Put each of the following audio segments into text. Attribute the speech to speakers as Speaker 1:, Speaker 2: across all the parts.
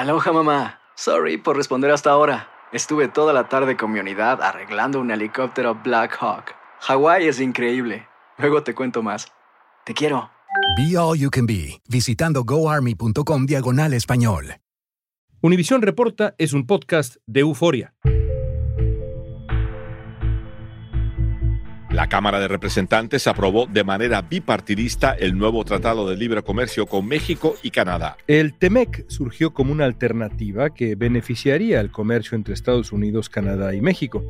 Speaker 1: Aloha mamá. Sorry por responder hasta ahora. Estuve toda la tarde con mi unidad arreglando un helicóptero Black Hawk. Hawái es increíble. Luego te cuento más. Te quiero.
Speaker 2: Be All You Can Be, visitando goarmy.com diagonal español.
Speaker 3: Univisión Reporta es un podcast de euforia.
Speaker 4: La Cámara de Representantes aprobó de manera bipartidista el nuevo Tratado de Libre Comercio con México y Canadá.
Speaker 3: El TEMEC surgió como una alternativa que beneficiaría el comercio entre Estados Unidos, Canadá y México.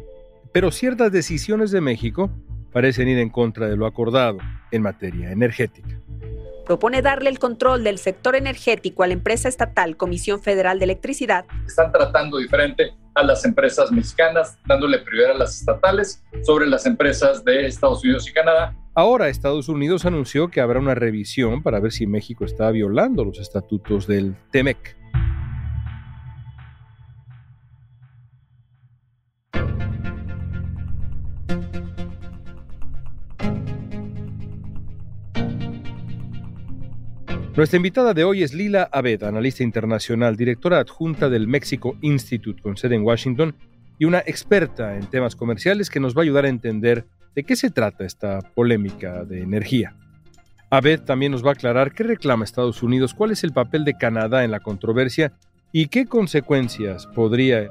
Speaker 3: Pero ciertas decisiones de México parecen ir en contra de lo acordado en materia energética
Speaker 5: propone darle el control del sector energético a la empresa estatal Comisión Federal de Electricidad.
Speaker 6: Están tratando diferente a las empresas mexicanas, dándole prioridad a las estatales sobre las empresas de Estados Unidos y Canadá.
Speaker 3: Ahora Estados Unidos anunció que habrá una revisión para ver si México está violando los estatutos del TEMEC. Nuestra invitada de hoy es Lila Abed, analista internacional, directora adjunta del Mexico Institute con sede en Washington y una experta en temas comerciales que nos va a ayudar a entender de qué se trata esta polémica de energía. Abed también nos va a aclarar qué reclama Estados Unidos, cuál es el papel de Canadá en la controversia y qué consecuencias podría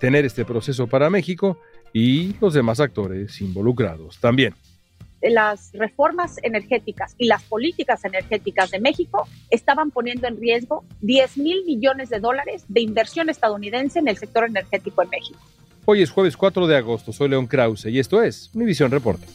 Speaker 3: tener este proceso para México y los demás actores involucrados también
Speaker 7: las reformas energéticas y las políticas energéticas de México estaban poniendo en riesgo 10 mil millones de dólares de inversión estadounidense en el sector energético en México.
Speaker 3: Hoy es jueves 4 de agosto, soy León Krause y esto es Univisión Reporta.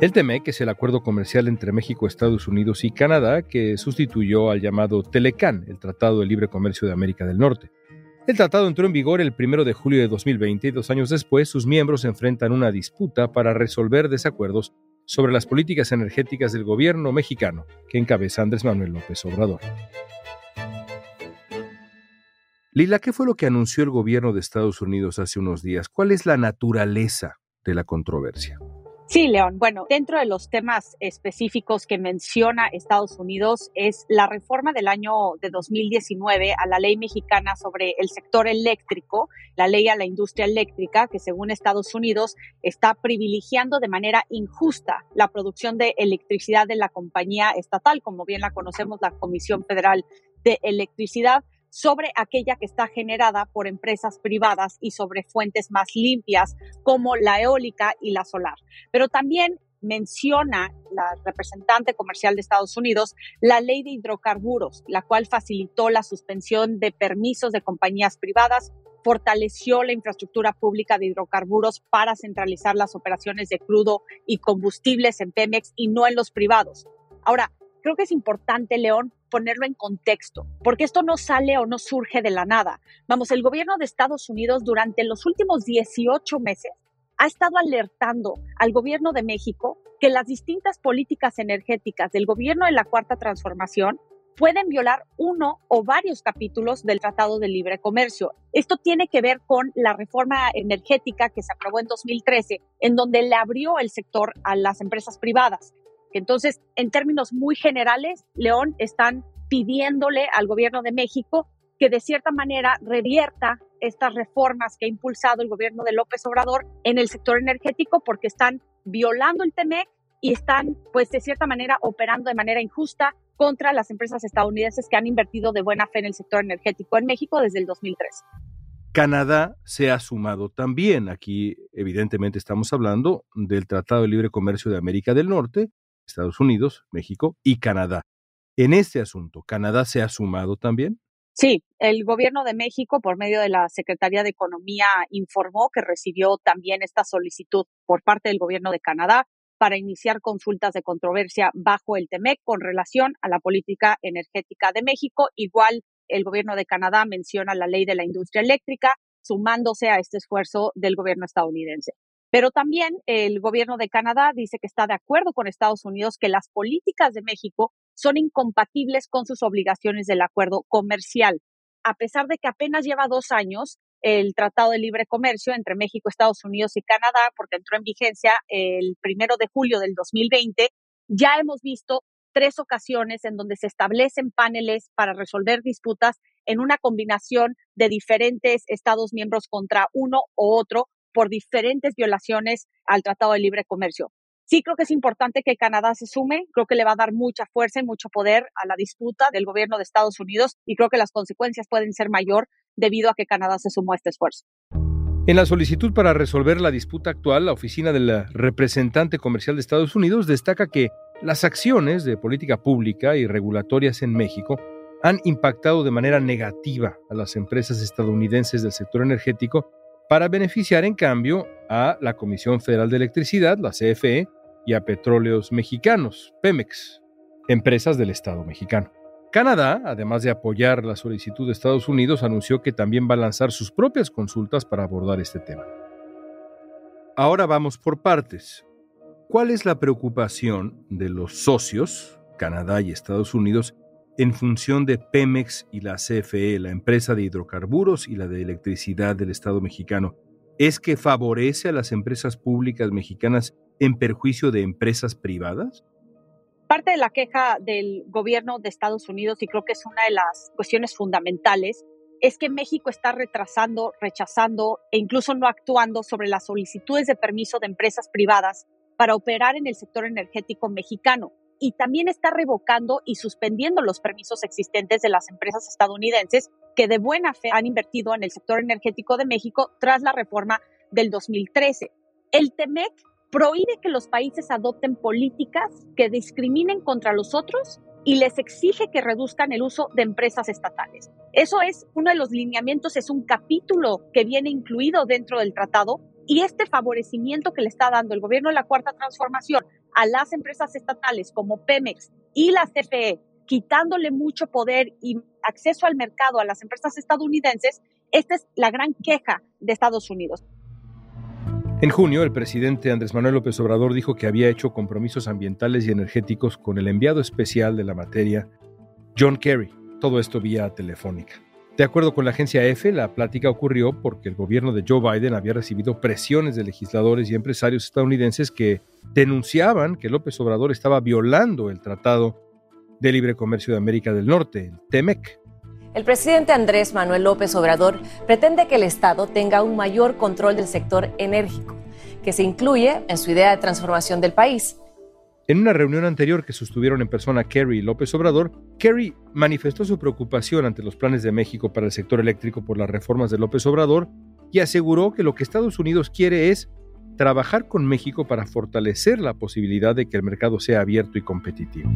Speaker 3: El TEMEC es el acuerdo comercial entre México, Estados Unidos y Canadá que sustituyó al llamado TELECAN, el Tratado de Libre Comercio de América del Norte. El tratado entró en vigor el 1 de julio de 2020 y dos años después sus miembros enfrentan una disputa para resolver desacuerdos sobre las políticas energéticas del gobierno mexicano que encabeza Andrés Manuel López Obrador. Lila, ¿qué fue lo que anunció el gobierno de Estados Unidos hace unos días? ¿Cuál es la naturaleza de la controversia?
Speaker 7: Sí, León. Bueno, dentro de los temas específicos que menciona Estados Unidos es la reforma del año de 2019 a la ley mexicana sobre el sector eléctrico, la ley a la industria eléctrica, que según Estados Unidos está privilegiando de manera injusta la producción de electricidad de la compañía estatal, como bien la conocemos, la Comisión Federal de Electricidad sobre aquella que está generada por empresas privadas y sobre fuentes más limpias como la eólica y la solar. Pero también menciona la representante comercial de Estados Unidos la ley de hidrocarburos, la cual facilitó la suspensión de permisos de compañías privadas, fortaleció la infraestructura pública de hidrocarburos para centralizar las operaciones de crudo y combustibles en Pemex y no en los privados. Ahora, creo que es importante, León, ponerlo en contexto, porque esto no sale o no surge de la nada. Vamos, el gobierno de Estados Unidos durante los últimos 18 meses ha estado alertando al gobierno de México que las distintas políticas energéticas del gobierno de la Cuarta Transformación pueden violar uno o varios capítulos del Tratado de Libre Comercio. Esto tiene que ver con la reforma energética que se aprobó en 2013, en donde le abrió el sector a las empresas privadas. Entonces, en términos muy generales, León están pidiéndole al gobierno de México que de cierta manera revierta estas reformas que ha impulsado el gobierno de López Obrador en el sector energético porque están violando el TEMEC y están, pues, de cierta manera operando de manera injusta contra las empresas estadounidenses que han invertido de buena fe en el sector energético en México desde el 2003.
Speaker 3: Canadá se ha sumado también. Aquí, evidentemente, estamos hablando del Tratado de Libre Comercio de América del Norte, Estados Unidos, México y Canadá. En este asunto, ¿Canadá se ha sumado también?
Speaker 7: Sí, el gobierno de México, por medio de la Secretaría de Economía, informó que recibió también esta solicitud por parte del gobierno de Canadá para iniciar consultas de controversia bajo el TEMEC con relación a la política energética de México. Igual, el gobierno de Canadá menciona la ley de la industria eléctrica, sumándose a este esfuerzo del gobierno estadounidense. Pero también el gobierno de Canadá dice que está de acuerdo con Estados Unidos que las políticas de México son incompatibles con sus obligaciones del acuerdo comercial. A pesar de que apenas lleva dos años el Tratado de Libre Comercio entre México, Estados Unidos y Canadá, porque entró en vigencia el primero de julio del 2020, ya hemos visto tres ocasiones en donde se establecen paneles para resolver disputas en una combinación de diferentes Estados miembros contra uno o otro por diferentes violaciones al Tratado de Libre Comercio. Sí creo que es importante que Canadá se sume, creo que le va a dar mucha fuerza y mucho poder a la disputa del gobierno de Estados Unidos y creo que las consecuencias pueden ser mayor debido a que Canadá se sumó a este esfuerzo.
Speaker 3: En la solicitud para resolver la disputa actual, la oficina del representante comercial de Estados Unidos destaca que las acciones de política pública y regulatorias en México han impactado de manera negativa a las empresas estadounidenses del sector energético para beneficiar en cambio a la Comisión Federal de Electricidad, la CFE, y a Petróleos Mexicanos, Pemex, empresas del Estado mexicano. Canadá, además de apoyar la solicitud de Estados Unidos, anunció que también va a lanzar sus propias consultas para abordar este tema. Ahora vamos por partes. ¿Cuál es la preocupación de los socios, Canadá y Estados Unidos, en función de Pemex y la CFE, la empresa de hidrocarburos y la de electricidad del Estado mexicano? ¿Es que favorece a las empresas públicas mexicanas en perjuicio de empresas privadas?
Speaker 7: Parte de la queja del gobierno de Estados Unidos, y creo que es una de las cuestiones fundamentales, es que México está retrasando, rechazando e incluso no actuando sobre las solicitudes de permiso de empresas privadas para operar en el sector energético mexicano y también está revocando y suspendiendo los permisos existentes de las empresas estadounidenses que de buena fe han invertido en el sector energético de México tras la reforma del 2013. El TEMEC prohíbe que los países adopten políticas que discriminen contra los otros y les exige que reduzcan el uso de empresas estatales. Eso es uno de los lineamientos, es un capítulo que viene incluido dentro del tratado y este favorecimiento que le está dando el gobierno de la Cuarta Transformación a las empresas estatales como Pemex y la CFE, quitándole mucho poder y acceso al mercado a las empresas estadounidenses, esta es la gran queja de Estados Unidos.
Speaker 3: En junio, el presidente Andrés Manuel López Obrador dijo que había hecho compromisos ambientales y energéticos con el enviado especial de la materia, John Kerry. Todo esto vía telefónica. De acuerdo con la agencia EFE, la plática ocurrió porque el gobierno de Joe Biden había recibido presiones de legisladores y empresarios estadounidenses que denunciaban que López Obrador estaba violando el Tratado de Libre Comercio de América del Norte, el TEMEC.
Speaker 8: El presidente Andrés Manuel López Obrador pretende que el Estado tenga un mayor control del sector enérgico, que se incluye en su idea de transformación del país.
Speaker 3: En una reunión anterior que sostuvieron en persona Kerry y López Obrador, Kerry manifestó su preocupación ante los planes de México para el sector eléctrico por las reformas de López Obrador y aseguró que lo que Estados Unidos quiere es trabajar con México para fortalecer la posibilidad de que el mercado sea abierto y competitivo.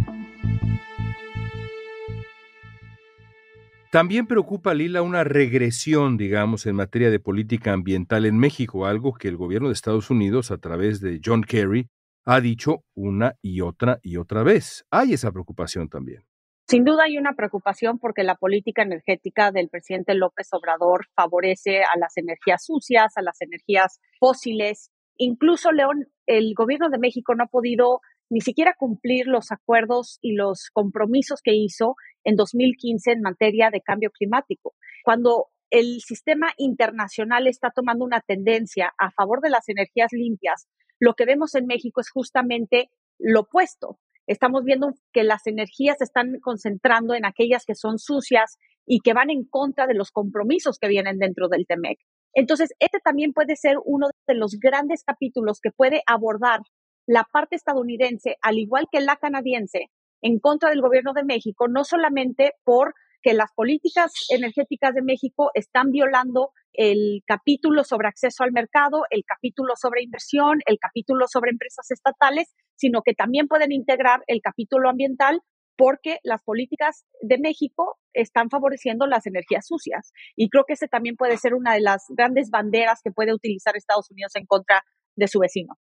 Speaker 3: También preocupa a Lila una regresión, digamos, en materia de política ambiental en México, algo que el gobierno de Estados Unidos, a través de John Kerry, ha dicho una y otra y otra vez. Hay esa preocupación también.
Speaker 7: Sin duda hay una preocupación porque la política energética del presidente López Obrador favorece a las energías sucias, a las energías fósiles. Incluso, León, el gobierno de México no ha podido ni siquiera cumplir los acuerdos y los compromisos que hizo en 2015 en materia de cambio climático. Cuando el sistema internacional está tomando una tendencia a favor de las energías limpias, lo que vemos en México es justamente lo opuesto. estamos viendo que las energías se están concentrando en aquellas que son sucias y que van en contra de los compromisos que vienen dentro del TEMEC. Entonces, este también puede ser uno de los grandes capítulos que puede abordar la parte estadounidense, al igual que la canadiense, en contra del gobierno de México, no solamente por que las políticas energéticas de México están violando el capítulo sobre acceso al mercado, el capítulo sobre inversión, el capítulo sobre empresas estatales, sino que también pueden integrar el capítulo ambiental porque las políticas de México están favoreciendo las energías sucias. Y creo que ese también puede ser una de las grandes banderas que puede utilizar Estados Unidos en contra de su vecino.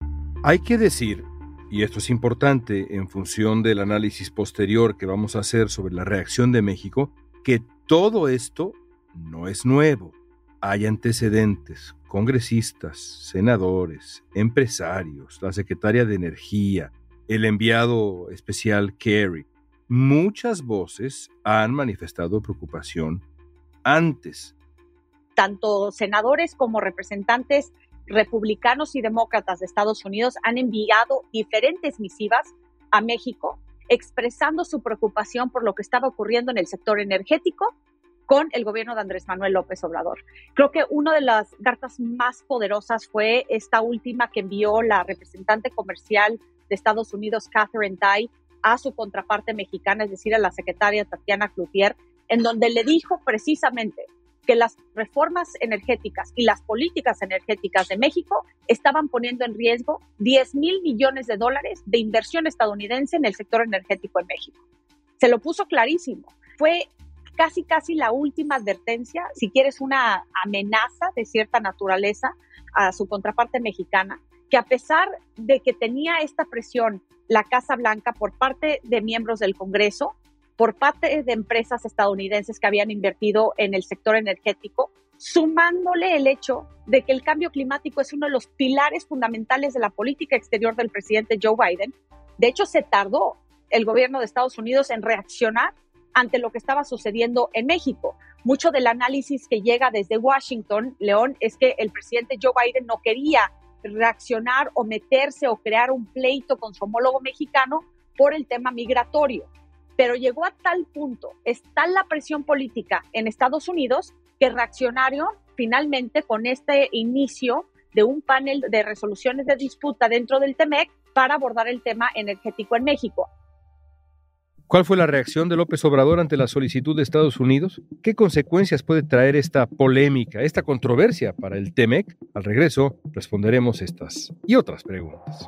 Speaker 3: Hay que decir, y esto es importante en función del análisis posterior que vamos a hacer sobre la reacción de México, que todo esto no es nuevo. Hay antecedentes, congresistas, senadores, empresarios, la secretaria de Energía, el enviado especial Kerry. Muchas voces han manifestado preocupación antes.
Speaker 7: Tanto senadores como representantes republicanos y demócratas de Estados Unidos han enviado diferentes misivas a México expresando su preocupación por lo que estaba ocurriendo en el sector energético con el gobierno de Andrés Manuel López Obrador. Creo que una de las cartas más poderosas fue esta última que envió la representante comercial de Estados Unidos, Catherine Tai, a su contraparte mexicana, es decir, a la secretaria Tatiana Cloutier, en donde le dijo precisamente que las reformas energéticas y las políticas energéticas de México estaban poniendo en riesgo 10 mil millones de dólares de inversión estadounidense en el sector energético en México. Se lo puso clarísimo. Fue casi, casi la última advertencia, si quieres una amenaza de cierta naturaleza a su contraparte mexicana, que a pesar de que tenía esta presión la Casa Blanca por parte de miembros del Congreso, por parte de empresas estadounidenses que habían invertido en el sector energético, sumándole el hecho de que el cambio climático es uno de los pilares fundamentales de la política exterior del presidente Joe Biden. De hecho, se tardó el gobierno de Estados Unidos en reaccionar ante lo que estaba sucediendo en México. Mucho del análisis que llega desde Washington, León, es que el presidente Joe Biden no quería reaccionar o meterse o crear un pleito con su homólogo mexicano por el tema migratorio pero llegó a tal punto, es tal la presión política en Estados Unidos que reaccionaron finalmente con este inicio de un panel de resoluciones de disputa dentro del TEMEC para abordar el tema energético en México.
Speaker 3: ¿Cuál fue la reacción de López Obrador ante la solicitud de Estados Unidos? ¿Qué consecuencias puede traer esta polémica, esta controversia para el TEMEC? Al regreso responderemos estas y otras preguntas.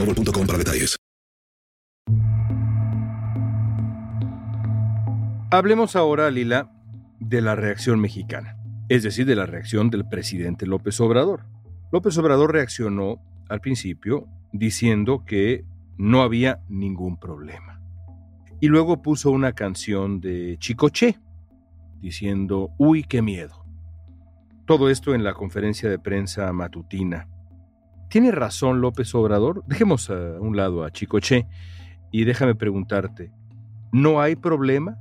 Speaker 3: Hablemos ahora, Lila, de la reacción mexicana, es decir, de la reacción del presidente López Obrador. López Obrador reaccionó al principio diciendo que no había ningún problema. Y luego puso una canción de Chicoche, diciendo, uy, qué miedo. Todo esto en la conferencia de prensa matutina. ¿Tiene razón López Obrador? Dejemos a un lado a Chicoche y déjame preguntarte, ¿no hay problema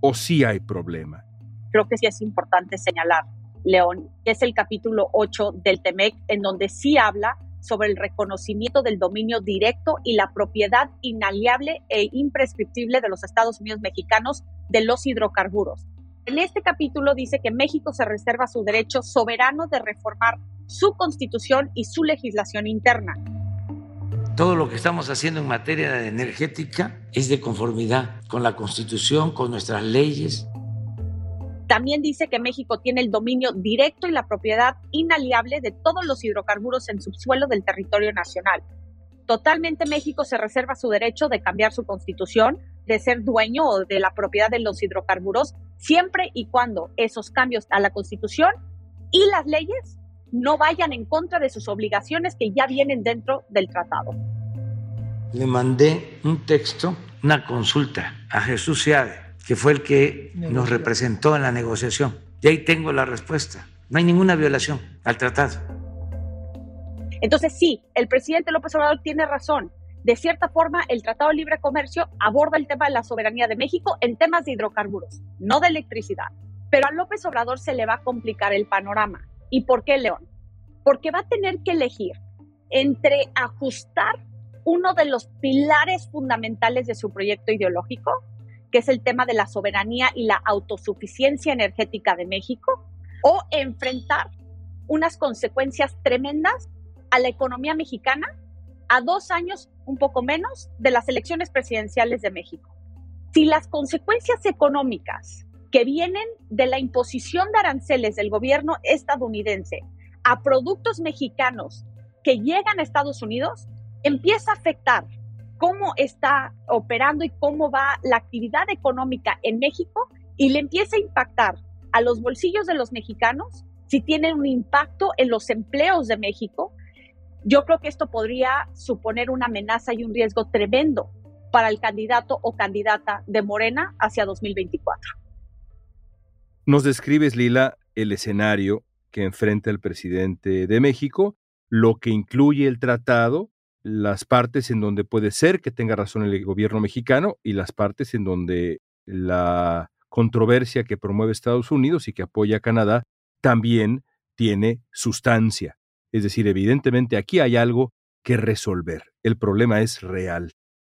Speaker 3: o sí hay problema?
Speaker 7: Creo que sí es importante señalar, León, que es el capítulo 8 del TEMEC, en donde sí habla sobre el reconocimiento del dominio directo y la propiedad inaliable e imprescriptible de los Estados Unidos mexicanos de los hidrocarburos. En este capítulo dice que México se reserva su derecho soberano de reformar su constitución y su legislación interna.
Speaker 9: Todo lo que estamos haciendo en materia energética es de conformidad con la constitución, con nuestras leyes.
Speaker 7: También dice que México tiene el dominio directo y la propiedad inaliable de todos los hidrocarburos en subsuelo del territorio nacional. Totalmente México se reserva su derecho de cambiar su constitución, de ser dueño de la propiedad de los hidrocarburos, siempre y cuando esos cambios a la constitución y las leyes no vayan en contra de sus obligaciones que ya vienen dentro del tratado.
Speaker 9: Le mandé un texto, una consulta a Jesús Seade, que fue el que nos representó en la negociación. Y ahí tengo la respuesta. No hay ninguna violación al tratado.
Speaker 7: Entonces sí, el presidente López Obrador tiene razón. De cierta forma, el Tratado de Libre Comercio aborda el tema de la soberanía de México en temas de hidrocarburos, no de electricidad. Pero a López Obrador se le va a complicar el panorama ¿Y por qué León? Porque va a tener que elegir entre ajustar uno de los pilares fundamentales de su proyecto ideológico, que es el tema de la soberanía y la autosuficiencia energética de México, o enfrentar unas consecuencias tremendas a la economía mexicana a dos años, un poco menos, de las elecciones presidenciales de México. Si las consecuencias económicas que vienen de la imposición de aranceles del gobierno estadounidense a productos mexicanos que llegan a Estados Unidos, empieza a afectar cómo está operando y cómo va la actividad económica en México y le empieza a impactar a los bolsillos de los mexicanos, si tiene un impacto en los empleos de México, yo creo que esto podría suponer una amenaza y un riesgo tremendo para el candidato o candidata de Morena hacia 2024.
Speaker 3: Nos describes, Lila, el escenario que enfrenta el presidente de México, lo que incluye el tratado, las partes en donde puede ser que tenga razón el gobierno mexicano y las partes en donde la controversia que promueve Estados Unidos y que apoya a Canadá también tiene sustancia. Es decir, evidentemente aquí hay algo que resolver. El problema es real.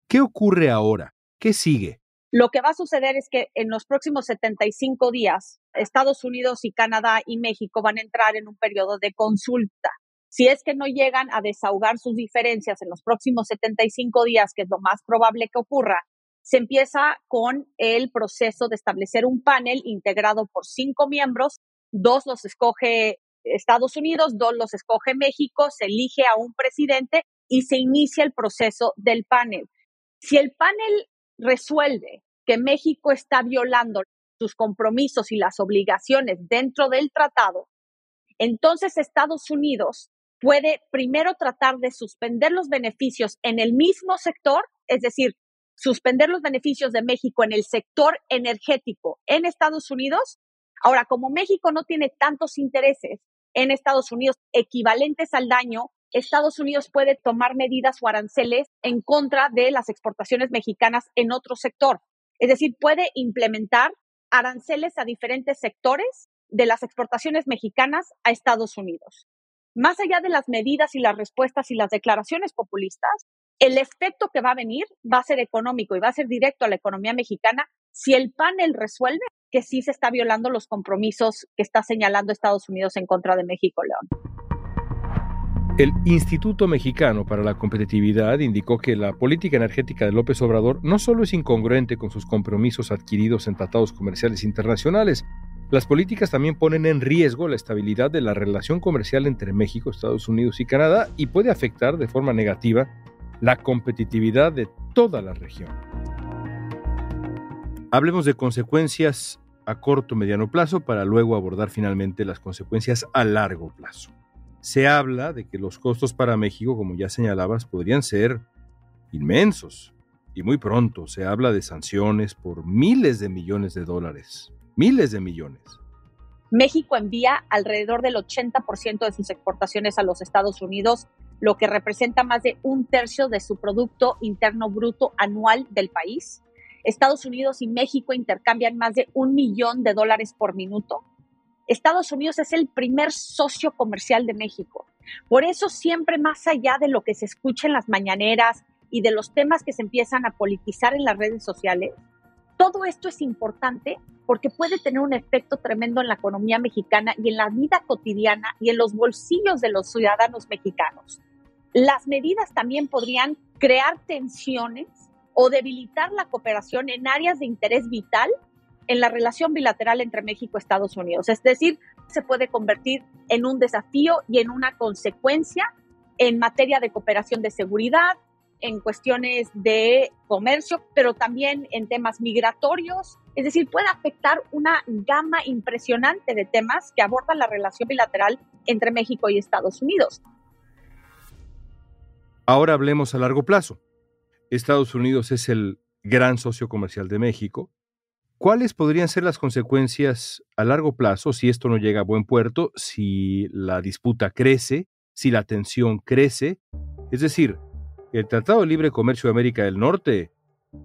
Speaker 3: ¿Qué ocurre ahora? ¿Qué sigue?
Speaker 7: Lo que va a suceder es que en los próximos 75 días, Estados Unidos y Canadá y México van a entrar en un periodo de consulta. Si es que no llegan a desahogar sus diferencias en los próximos 75 días, que es lo más probable que ocurra, se empieza con el proceso de establecer un panel integrado por cinco miembros, dos los escoge Estados Unidos, dos los escoge México, se elige a un presidente y se inicia el proceso del panel. Si el panel resuelve que México está violando sus compromisos y las obligaciones dentro del tratado, entonces Estados Unidos puede primero tratar de suspender los beneficios en el mismo sector, es decir, suspender los beneficios de México en el sector energético en Estados Unidos. Ahora, como México no tiene tantos intereses en Estados Unidos equivalentes al daño Estados Unidos puede tomar medidas o aranceles en contra de las exportaciones mexicanas en otro sector. Es decir, puede implementar aranceles a diferentes sectores de las exportaciones mexicanas a Estados Unidos. Más allá de las medidas y las respuestas y las declaraciones populistas, el efecto que va a venir va a ser económico y va a ser directo a la economía mexicana si el panel resuelve que sí se está violando los compromisos que está señalando Estados Unidos en contra de México, León.
Speaker 3: El Instituto Mexicano para la Competitividad indicó que la política energética de López Obrador no solo es incongruente con sus compromisos adquiridos en tratados comerciales internacionales, las políticas también ponen en riesgo la estabilidad de la relación comercial entre México, Estados Unidos y Canadá y puede afectar de forma negativa la competitividad de toda la región. Hablemos de consecuencias a corto mediano plazo para luego abordar finalmente las consecuencias a largo plazo se habla de que los costos para México, como ya señalabas, podrían ser inmensos. Y muy pronto se habla de sanciones por miles de millones de dólares. Miles de millones.
Speaker 7: México envía alrededor del 80% de sus exportaciones a los Estados Unidos, lo que representa más de un tercio de su Producto Interno Bruto anual del país. Estados Unidos y México intercambian más de un millón de dólares por minuto. Estados Unidos es el primer socio comercial de México. Por eso siempre más allá de lo que se escucha en las mañaneras y de los temas que se empiezan a politizar en las redes sociales, todo esto es importante porque puede tener un efecto tremendo en la economía mexicana y en la vida cotidiana y en los bolsillos de los ciudadanos mexicanos. Las medidas también podrían crear tensiones o debilitar la cooperación en áreas de interés vital en la relación bilateral entre México y Estados Unidos. Es decir, se puede convertir en un desafío y en una consecuencia en materia de cooperación de seguridad, en cuestiones de comercio, pero también en temas migratorios. Es decir, puede afectar una gama impresionante de temas que abordan la relación bilateral entre México y Estados Unidos.
Speaker 3: Ahora hablemos a largo plazo. Estados Unidos es el gran socio comercial de México. ¿Cuáles podrían ser las consecuencias a largo plazo si esto no llega a buen puerto, si la disputa crece, si la tensión crece? Es decir, el Tratado de Libre Comercio de América del Norte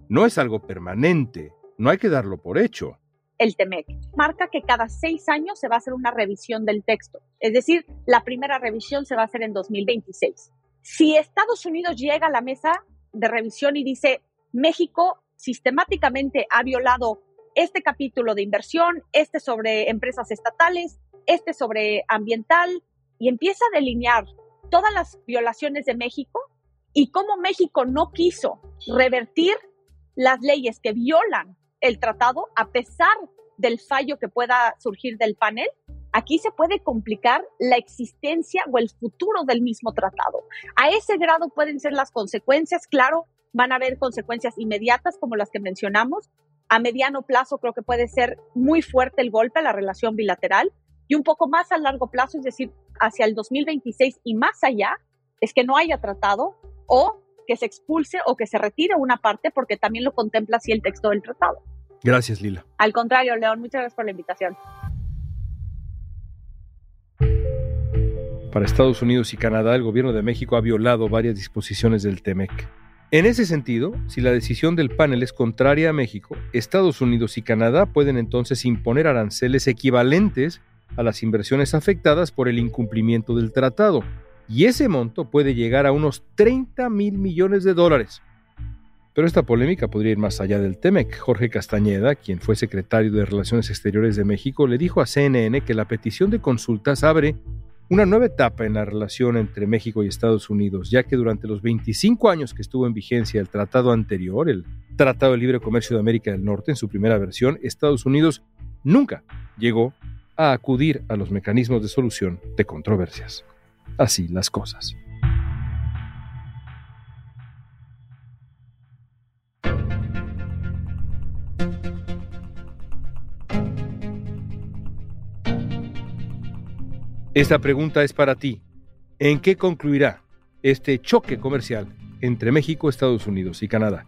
Speaker 3: no es algo permanente, no hay que darlo por hecho.
Speaker 7: El TEMEC marca que cada seis años se va a hacer una revisión del texto, es decir, la primera revisión se va a hacer en 2026. Si Estados Unidos llega a la mesa de revisión y dice, México sistemáticamente ha violado este capítulo de inversión, este sobre empresas estatales, este sobre ambiental, y empieza a delinear todas las violaciones de México, y cómo México no quiso revertir las leyes que violan el tratado a pesar del fallo que pueda surgir del panel, aquí se puede complicar la existencia o el futuro del mismo tratado. A ese grado pueden ser las consecuencias, claro, van a haber consecuencias inmediatas como las que mencionamos. A mediano plazo creo que puede ser muy fuerte el golpe a la relación bilateral y un poco más a largo plazo, es decir, hacia el 2026 y más allá, es que no haya tratado o que se expulse o que se retire una parte porque también lo contempla así el texto del tratado.
Speaker 3: Gracias, Lila.
Speaker 7: Al contrario, León, muchas gracias por la invitación.
Speaker 3: Para Estados Unidos y Canadá, el gobierno de México ha violado varias disposiciones del TEMEC. En ese sentido, si la decisión del panel es contraria a México, Estados Unidos y Canadá pueden entonces imponer aranceles equivalentes a las inversiones afectadas por el incumplimiento del tratado, y ese monto puede llegar a unos 30 mil millones de dólares. Pero esta polémica podría ir más allá del TEMEC. Jorge Castañeda, quien fue secretario de Relaciones Exteriores de México, le dijo a CNN que la petición de consultas abre una nueva etapa en la relación entre México y Estados Unidos, ya que durante los 25 años que estuvo en vigencia el tratado anterior, el Tratado de Libre Comercio de América del Norte, en su primera versión, Estados Unidos nunca llegó a acudir a los mecanismos de solución de controversias así las cosas. Esta pregunta es para ti. ¿En qué concluirá este choque comercial entre México, Estados Unidos y Canadá?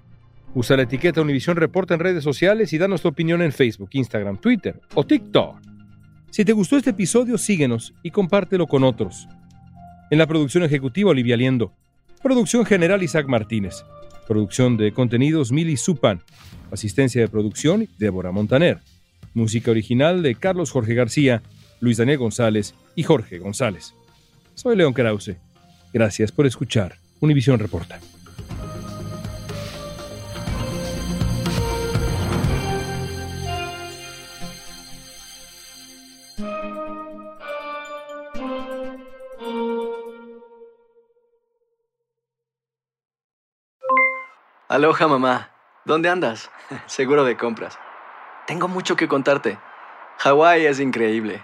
Speaker 3: Usa la etiqueta Univisión Reporta en redes sociales y danos tu opinión en Facebook, Instagram, Twitter o TikTok. Si te gustó este episodio, síguenos y compártelo con otros. En la producción ejecutiva, Olivia Liendo. Producción general, Isaac Martínez. Producción de contenidos, Mili Supan. Asistencia de producción, Débora Montaner. Música original de Carlos Jorge García, Luis Daniel González y Jorge González. Soy León Krause. Gracias por escuchar Univisión Reporta.
Speaker 1: Aloha mamá, ¿dónde andas? Seguro de compras. Tengo mucho que contarte. Hawái es increíble.